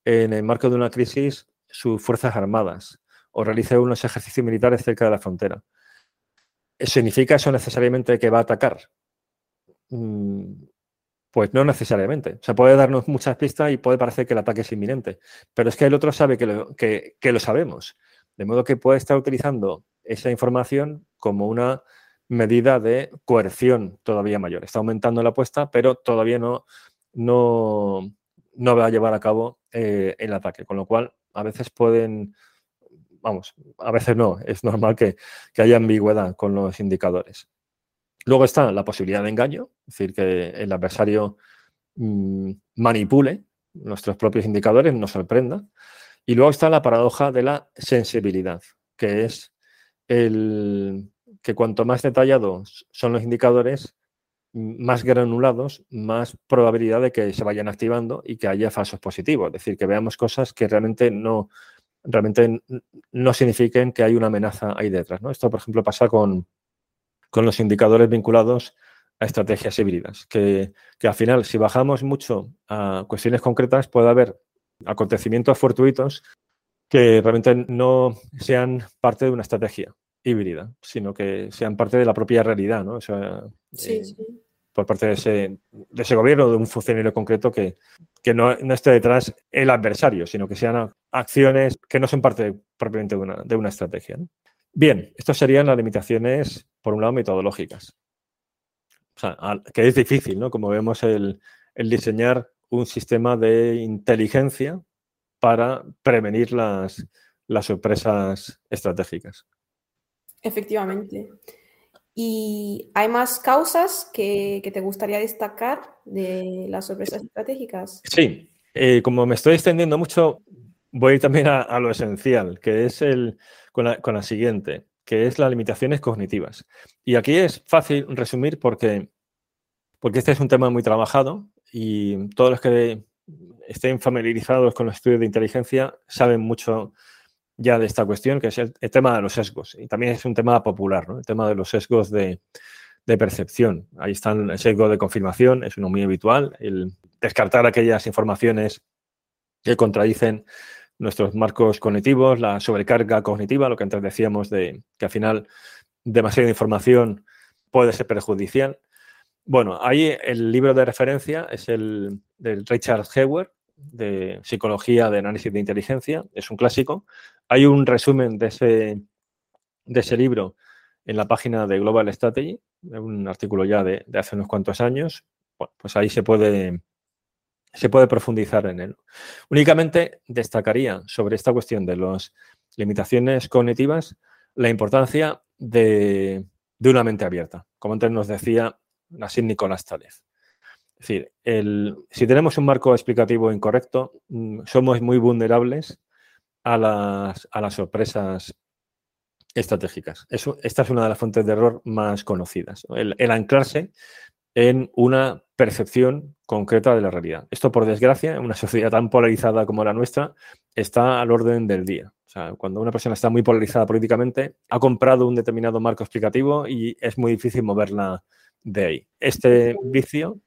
en el marco de una crisis sus fuerzas armadas o realice unos ejercicios militares cerca de la frontera. ¿Significa eso necesariamente que va a atacar? Mm, pues no necesariamente. O sea, puede darnos muchas pistas y puede parecer que el ataque es inminente, pero es que el otro sabe que lo, que, lo sabemos. De modo que puede estar utilizando esa información como una medida de coerción todavía mayor. Está aumentando la apuesta, pero todavía no, no, no va a llevar a cabo eh, el ataque. Con lo cual, a veces pueden, vamos, a veces no, es normal que, haya ambigüedad con los indicadores. Luego está la posibilidad de engaño, es decir, que el adversario mm, manipule nuestros propios indicadores, nos sorprenda. Y luego está la paradoja de la sensibilidad, que es el que cuanto más detallados son los indicadores, más granulados, más probabilidad de que se vayan activando y que haya falsos positivos. Es decir, que veamos cosas que realmente no, realmente no signifiquen que hay una amenaza ahí detrás. Esto, por ejemplo, pasa con, con los indicadores vinculados a estrategias híbridas, que, que, al final, si bajamos mucho a cuestiones concretas, puede haber acontecimientos fortuitos que realmente no sean parte de una estrategia híbrida, sino que sean parte de la propia realidad, ¿no? sí, eh, sí por parte de ese, de ese gobierno, de un funcionario concreto que, que no, no, esté detrás el adversario, sino que sean acciones que no son parte propiamente de una, de una estrategia. Bien, estas serían las limitaciones, por un lado, metodológicas. O sea, que es difícil, ¿no? Como vemos, el, el diseñar un sistema de inteligencia para prevenir las, las sorpresas estratégicas. Efectivamente. ¿Y hay más causas que, te gustaría destacar de las sorpresas estratégicas? Sí, eh, como me estoy extendiendo mucho, voy a también a, lo esencial, que es el, con, la, siguiente, que es las limitaciones cognitivas. Y aquí es fácil resumir porque, porque este es un tema muy trabajado y todos los que estén familiarizados con los estudios de inteligencia saben mucho ya de esta cuestión, que es el, tema de los sesgos. Y también es un tema popular, ¿no? el tema de los sesgos de, percepción. Ahí están el sesgo de confirmación, es uno muy habitual, el descartar aquellas informaciones que contradicen nuestros marcos cognitivos, la sobrecarga cognitiva, lo que antes decíamos de que al final demasiada información puede ser perjudicial. Bueno, ahí el libro de referencia es el del Richard Hewer, de Psicología de Análisis de Inteligencia, es un clásico. Hay un resumen de ese, de ese libro en la página de Global Strategy, un artículo ya de, hace unos cuantos años. pues ahí se puede, se puede profundizar en él. Únicamente destacaría sobre esta cuestión de las limitaciones cognitivas la importancia de, de una mente abierta, como antes nos decía Nassim Nicolás Taleb. Es decir, si tenemos un marco explicativo incorrecto, mm, somos muy vulnerables a las, a las sorpresas estratégicas. Eso, esta es una de las fuentes de error más conocidas. El, anclarse en una percepción concreta de la realidad. Esto, por desgracia, en una sociedad tan polarizada como la nuestra, está al orden del día. Cuando una persona está muy polarizada políticamente, ha comprado un determinado marco explicativo y es muy difícil moverla de ahí. Este vicio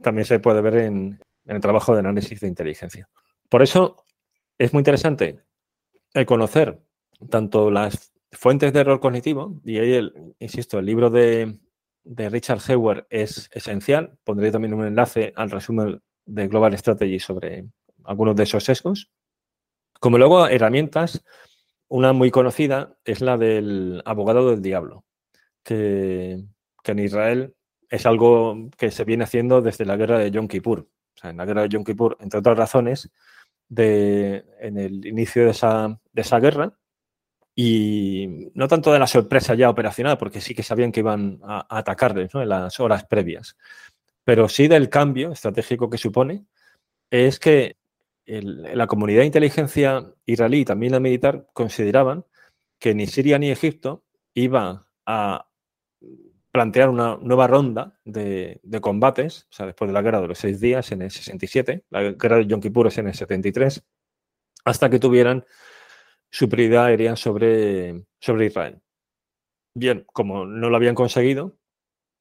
también se puede ver en, el trabajo de análisis de inteligencia. Por eso es muy interesante el conocer tanto las fuentes de error cognitivo, y ahí, el, insisto, el libro de, Richard Hewer es esencial. Pondré también un enlace al resumen de Global Strategy sobre algunos de esos sesgos. Como luego herramientas, una muy conocida es la del abogado del diablo, que, que en Israel es algo que se viene haciendo desde la guerra de Yom Kippur. O sea, en la guerra de Yom Kippur, entre otras razones, de, en el inicio de esa, de esa guerra, y no tanto de la sorpresa ya operacional, porque sí que sabían que iban a, atacarles en las horas previas, pero sí del cambio estratégico que supone, es que la comunidad de inteligencia israelí y también la militar consideraban que ni Siria ni Egipto iba a plantear una nueva ronda de, combates, o sea, después de la guerra de los seis días en el 67, la guerra de Yom Kippur es en el 73, hasta que tuvieran superioridad aérea sobre, sobre Israel. Bien, como no lo habían conseguido,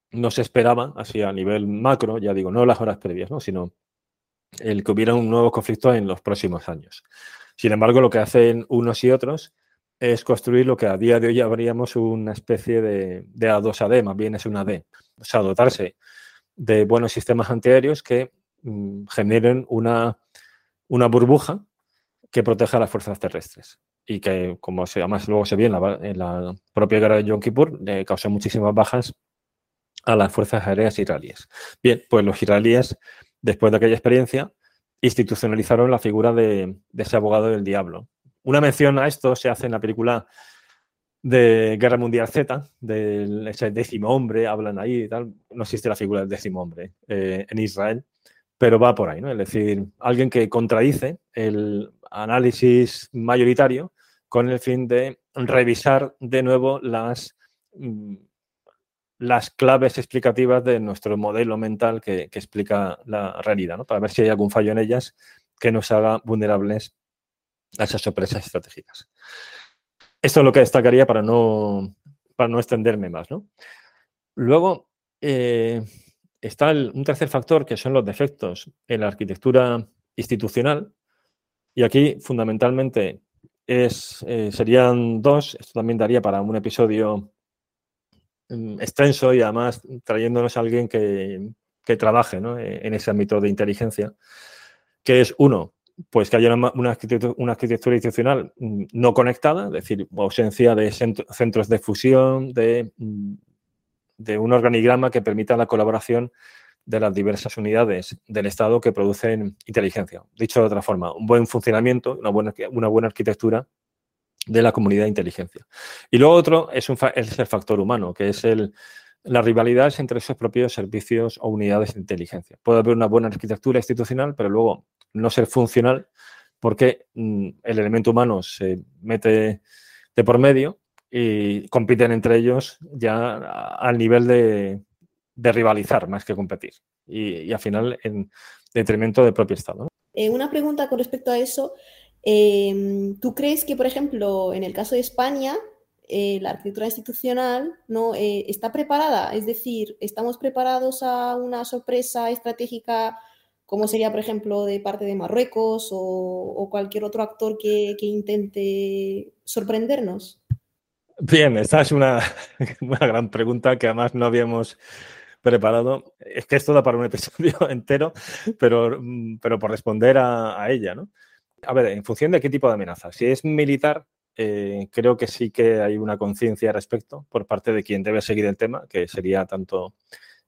no se esperaba, así a nivel macro, ya digo, no las horas previas, ¿no? sino el que hubiera un nuevo conflicto en los próximos años. Sin embargo, lo que hacen unos y otros es construir lo que a día de hoy habríamos una especie de, de A2AD, más bien es una D. O sea, dotarse de buenos sistemas antiaéreos que mm, generen una, una burbuja que proteja a las fuerzas terrestres y que, como se, además luego se vio en la, propia guerra de Yom Kippur, le causó muchísimas bajas a las fuerzas aéreas israelíes. Bien, pues los israelíes, después de aquella experiencia, institucionalizaron la figura de, ese abogado del diablo. Una mención a esto se hace en la película de Guerra Mundial Z, del ese décimo hombre, hablan ahí y tal. No existe la figura del décimo hombre eh, en Israel, pero va por ahí, ¿no? Es decir, alguien que contradice el análisis mayoritario con el fin de revisar de nuevo las, mm, las claves explicativas de nuestro modelo mental que, explica la realidad, ¿no? para ver si hay algún fallo en ellas que nos haga vulnerables a esas sorpresas estratégicas. Esto es lo que destacaría para no, para no extenderme más. Luego, eh, está un tercer factor que son los defectos en la arquitectura institucional. Y aquí, fundamentalmente, es, eh, serían dos. Esto también daría para un episodio mm, extenso y además trayéndonos a alguien que, trabaje e, en ese ámbito de inteligencia, que es uno, pues que haya una, arquitectura, institucional mm, no conectada, es decir, ausencia de centros de fusión, de mm, de un organigrama que permita la colaboración de las diversas unidades del Estado que producen inteligencia. Dicho de otra forma, un buen funcionamiento, una buena, una buena arquitectura de la comunidad de inteligencia. Y luego otro es, un, es el factor humano, que es el, la rivalidad entre esos propios servicios o unidades de inteligencia. Puede haber una buena arquitectura institucional, pero luego no ser funcional porque mm, el elemento humano se mete de por medio y compiten entre ellos ya al nivel de, rivalizar más que competir. Y, al final en detrimento del propio Estado. Eh, una pregunta con respecto a eso. Em, ¿Tú crees que, por ejemplo, en el caso de España, eh, la arquitectura institucional no eh, está preparada? Es decir, ¿estamos preparados a una sorpresa estratégica como sería, por ejemplo, de parte de Marruecos o, cualquier otro actor que intente sorprendernos? Bien, esta es una, gran pregunta que además no habíamos preparado. Es que esto da para un episodio entero, pero, mm, pero por responder a, ella, ¿no? A ver, en función de qué tipo de amenaza. Si es militar, eh, creo que sí que hay una conciencia al respecto por parte de quien debe seguir el tema, que sería tanto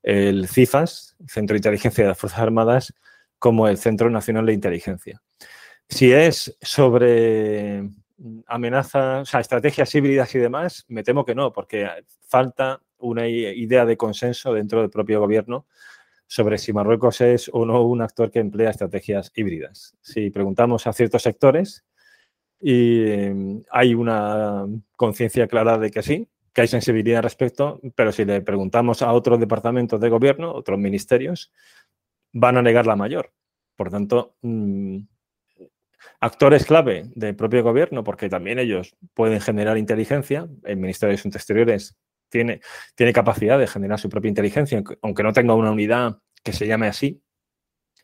el CIFAS, Centro de Inteligencia de las Fuerzas Armadas, como el Centro Nacional de Inteligencia. Si es sobre amenazas, o sea, estrategias híbridas y demás, me temo que no, porque falta una idea de consenso dentro del propio gobierno sobre si Marruecos es o no un actor que emplea estrategias híbridas. Si preguntamos a ciertos sectores y em, hay una conciencia clara de que sí, que hay sensibilidad al respecto, pero si le preguntamos a otros departamentos de gobierno, otros ministerios, van a negar la mayor. Por tanto, mm, actores clave del propio gobierno, porque también ellos pueden generar inteligencia. El Ministerio de Asuntos Exteriores tiene, tiene capacidad de generar su propia inteligencia, aunque no tenga una unidad que se llame así.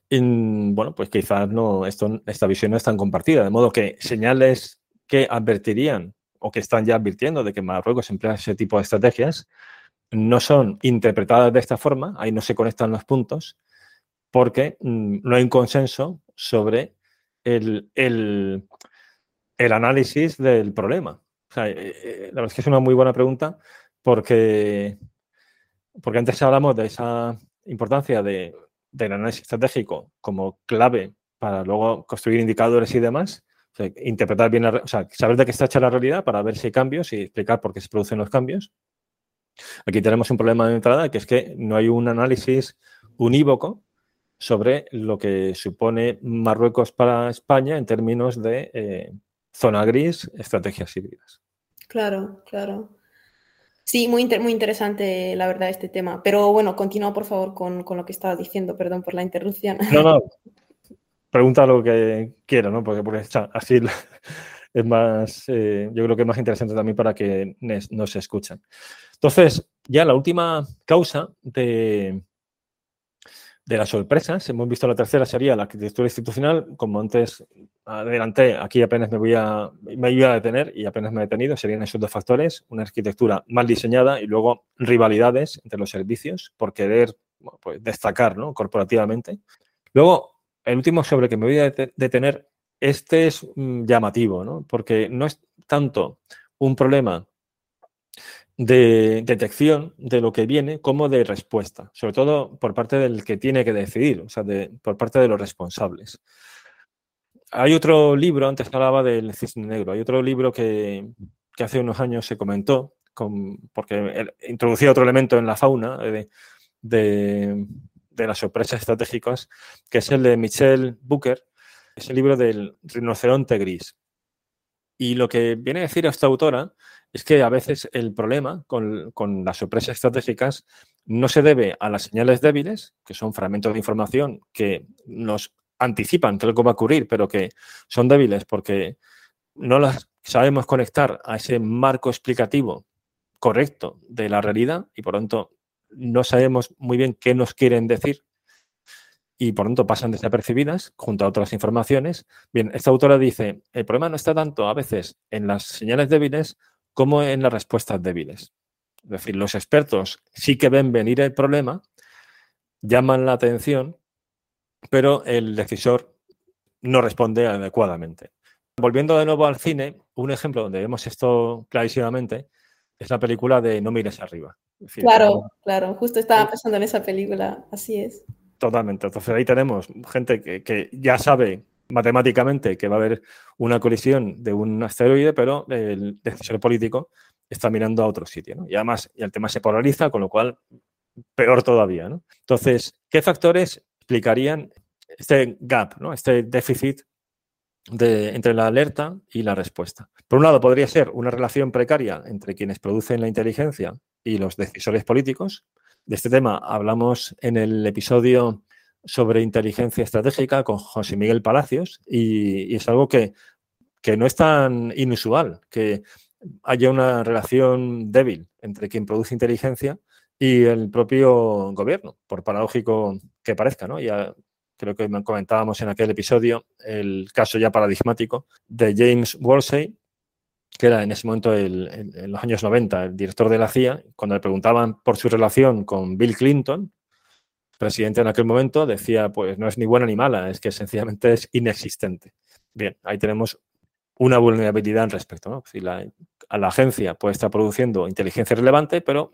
bueno, pues quizás no, esta visión no es tan compartida, de modo que señales que advertirían o que están ya advirtiendo de que Marruecos emplea ese tipo de estrategias no son interpretadas de esta forma, ahí no se conectan los puntos, porque mm, no hay un consenso sobre el, análisis del problema? Eh, eh, la verdad es que es una muy buena pregunta porque, porque antes hablamos de esa importancia de, del análisis estratégico como clave para luego construir indicadores y demás. interpretar bien, o sea, saber de qué está hecha la realidad para ver si hay cambios y explicar por qué se producen los cambios. Aquí tenemos un problema de entrada, que es que no hay un análisis unívoco sobre lo que supone Marruecos para España en términos de eh, zona gris, estrategias híbridas. Claro, claro. Sí, muy, muy interesante, la verdad, este tema. Pero bueno, continúa, por favor, con, lo que estabas diciendo. Perdón por la interrupción. No, no. Pregunta lo que quiera, ¿no? Porque, así es más, eh, yo creo que es más interesante también para que nos escuchen. Entonces, ya la última causa de, de las sorpresas. Hemos visto la tercera sería la arquitectura institucional. Como antes adelanté, aquí apenas me voy a, me iba a detener y apenas me he detenido. Serían esos dos factores, una arquitectura mal diseñada y luego rivalidades entre los servicios por querer pues, destacar ¿no? corporativamente. Luego, el último sobre que me voy a detener, este es mm, llamativo, ¿no? porque no es tanto un problema de detección de lo que viene como de respuesta, sobre todo por parte del que tiene que decidir, o sea, por parte de los responsables. Hay otro libro, antes hablaba del cisne negro, hay otro libro que, hace unos años se comentó, porque introducía otro elemento en la fauna de, de, las sorpresas estratégicas, que es el de Michel Booker, es el libro del rinoceronte gris. Y lo que viene a decir esta autora es que a veces el problema con, las sorpresas estratégicas no se debe a las señales débiles, que son fragmentos de información que nos anticipan que algo va a ocurrir, pero que son débiles porque no las sabemos conectar a ese marco explicativo correcto de la realidad y por tanto no sabemos muy bien qué nos quieren decir y por lo tanto pasan desapercibidas junto a otras informaciones. Bien, esta autora dice, el problema no está tanto a veces en las señales débiles como en las respuestas débiles. Es decir, los expertos sí que ven venir el problema, llaman la atención, pero el decisor no responde adecuadamente. Volviendo de nuevo al cine, un ejemplo donde vemos esto clarísimamente es la película de No mires arriba. claro, claro, justo estaba pensando en esa película, así es. Totalmente. Entonces ahí tenemos gente que, ya sabe matemáticamente que va a haber una colisión de un asteroide, pero el decisor político está mirando a otro sitio. Y además el tema se polariza, con lo cual peor todavía. Entonces, ¿qué factores explicarían este gap, ¿no? este déficit de, entre la alerta y la respuesta? Por un lado, podría ser una relación precaria entre quienes producen la inteligencia y los decisores políticos. De este tema hablamos en el episodio sobre inteligencia estratégica con José Miguel Palacios y, es algo que, no es tan inusual, que haya una relación débil entre quien produce inteligencia y el propio gobierno, por paradójico que parezca, ¿no? Ya creo que comentábamos en aquel episodio el caso ya paradigmático de James Woolsey, que era en ese momento, en los años 90, el director de la CIA, cuando le preguntaban por su relación con Bill Clinton, presidente en aquel momento decía, pues no es ni buena ni mala, es que sencillamente es inexistente. Bien, ahí tenemos una vulnerabilidad al respecto. ¿no? Si la, a la agencia puede estar produciendo inteligencia relevante, pero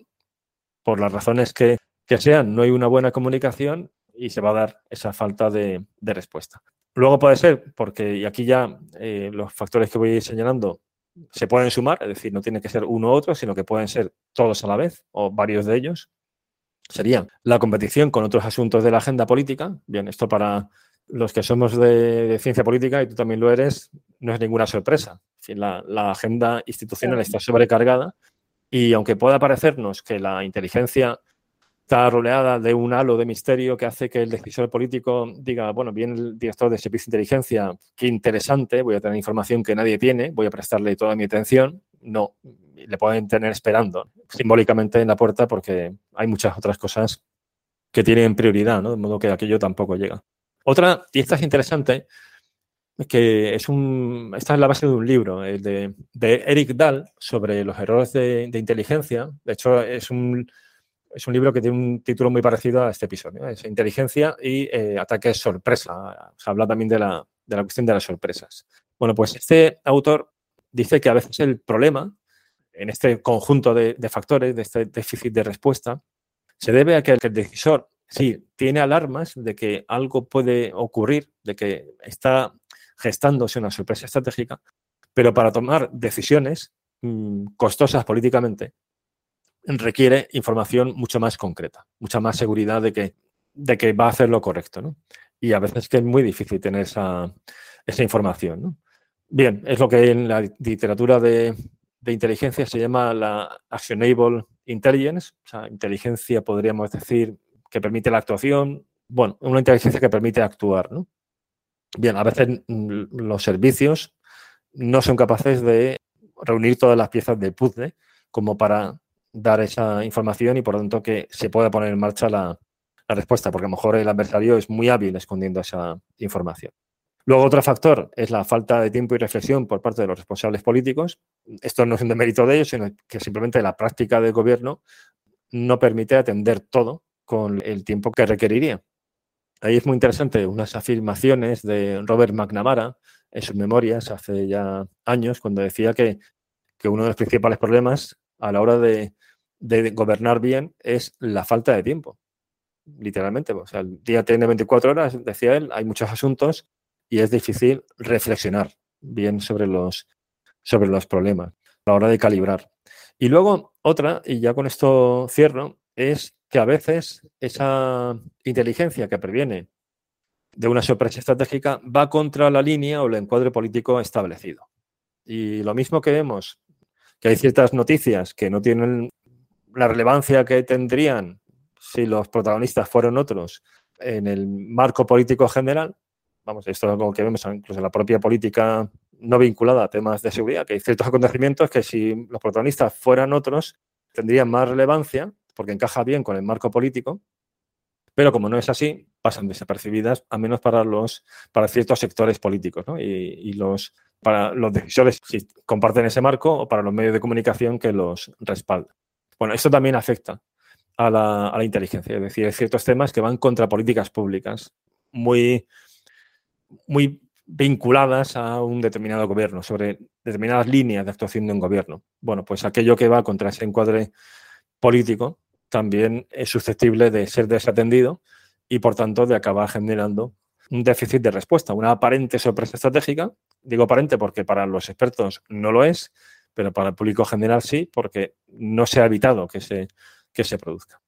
por las razones que, sean, no hay una buena comunicación y se va a dar esa falta de, respuesta. Luego puede ser, porque y aquí ya eh, los factores que voy señalando se pueden sumar, es decir, no tiene que ser uno u otro, sino que pueden ser todos a la vez o varios de ellos sería la competición con otros asuntos de la agenda política. Bien, esto para los que somos de, ciencia política, y tú también lo eres, no es ninguna sorpresa. la, la, agenda institucional está sobrecargada y aunque pueda parecernos que la inteligencia está rodeada de un halo de misterio que hace que el decisor político diga, bueno, viene el director de servicio de inteligencia, qué interesante, voy a tener información que nadie tiene, voy a prestarle toda mi atención. No, le pueden tener esperando simbólicamente en la puerta porque hay muchas otras cosas que tienen prioridad, ¿no? De modo que aquello tampoco llega. Otra, y esta es interesante, que es un, esta es la base de un libro, el de, Eric Dahl, sobre los errores de, inteligencia. De hecho, es un, es un libro que tiene un título muy parecido a este episodio, es Inteligencia y eh, ataques sorpresa. Se habla también de la, de la cuestión de las sorpresas. Bueno, pues este autor dice que a veces el problema en este conjunto de, factores, de este déficit de respuesta, se debe a que el, decisor, sí, tiene alarmas de que algo puede ocurrir, de que está gestándose una sorpresa estratégica, pero para tomar decisiones mm, costosas políticamente requiere información mucho más concreta, mucha más seguridad de que, de que va a hacer lo correcto. Y a veces que es muy difícil tener esa, esa información. Bien, es lo que en la literatura de, de inteligencia se llama la Actionable Intelligence, o sea, inteligencia podríamos decir que permite la actuación, bueno, una inteligencia que permite actuar, ¿no? Bien, a veces mm, los servicios no son capaces de reunir todas las piezas del puzzle como para dar esa información y por lo tanto que se pueda poner en marcha la, respuesta, porque a lo mejor el adversario es muy hábil escondiendo esa información. Luego, otro factor es la falta de tiempo y reflexión por parte de los responsables políticos. Esto no es un demérito de ellos, sino que simplemente la práctica del gobierno no permite atender todo con el tiempo que requeriría. Ahí es muy interesante unas afirmaciones de Robert McNamara en sus memorias hace ya años, cuando decía que, uno de los principales problemas a la hora de, gobernar bien es la falta de tiempo literalmente. O sea, el día tiene 24 horas, decía él, hay muchos asuntos y es difícil reflexionar bien sobre los, sobre los problemas a la hora de calibrar. Y luego otra, y ya con esto cierro, es que a veces esa inteligencia que previene de una sorpresa estratégica va contra la línea o el encuadre político establecido. Y lo mismo que vemos, que hay ciertas noticias que no tienen la relevancia que tendrían si los protagonistas fueron otros en el marco político general, vamos, esto es algo que vemos incluso en la propia política no vinculada a temas de seguridad, que hay ciertos acontecimientos que si los protagonistas fueran otros, tendrían más relevancia, porque encaja bien con el marco político, pero como no es así, pasan desapercibidas, al menos para los para ciertos sectores políticos, ¿no? y, los para los decisores si comparten ese marco o para los medios de comunicación que los respaldan. Bueno, esto también afecta a la, a la inteligencia, es decir, hay ciertos temas que van contra políticas públicas muy muy vinculadas a un determinado gobierno, sobre determinadas líneas de actuación de un gobierno. Bueno, pues aquello que va contra ese encuadre político también es susceptible de ser desatendido y, por tanto, de acabar generando un déficit de respuesta, una aparente sorpresa estratégica. Digo aparente porque para los expertos no lo es, pero para el público general sí, porque no se ha evitado que se, que se produzca.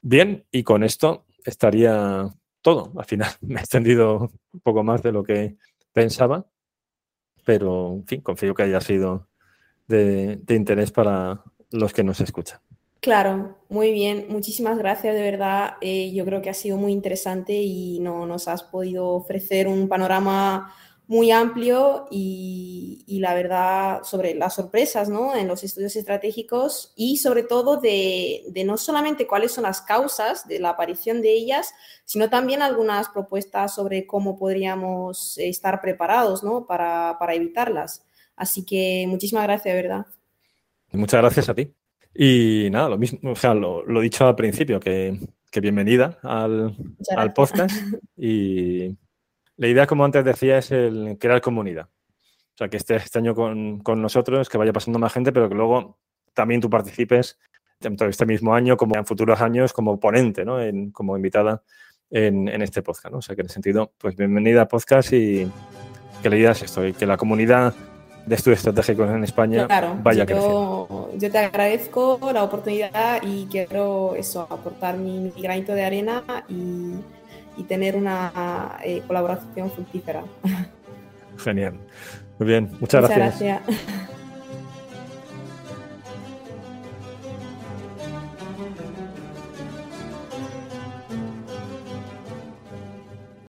Bien, y con esto estaría todo. Al final me he extendido un poco más de lo que pensaba, pero en fin, confío que haya sido de, interés para los que nos escuchan. Claro, muy bien. Muchísimas gracias, de verdad. Eh, yo creo que ha sido muy interesante y no, nos has podido ofrecer un panorama muy amplio y, la verdad sobre las sorpresas ¿no? en los estudios estratégicos y sobre todo de, no solamente cuáles son las causas de la aparición de ellas, sino también algunas propuestas sobre cómo podríamos estar preparados ¿no? para, evitarlas. Así que muchísimas gracias, ¿verdad? Muchas gracias a ti. Y nada, lo mismo, o sea, lo, lo dicho al principio, que, bienvenida al, al podcast y la idea, como antes decía, es el crear comunidad. O sea, que esté este año con, nosotros, que vaya pasando más gente, pero que luego también tú participes tanto este mismo año como en futuros años como ponente, ¿no? como invitada en, este podcast. ¿no? O sea, que en ese sentido, pues bienvenida a podcast y que la idea es esto, y que la comunidad de estudios estratégicos en España vaya creciendo. Yo te agradezco la oportunidad y quiero eso, aportar mi, mi granito de arena y y tener una eh, colaboración fructífera. Genial. Muy bien, muchas, muchas gracias.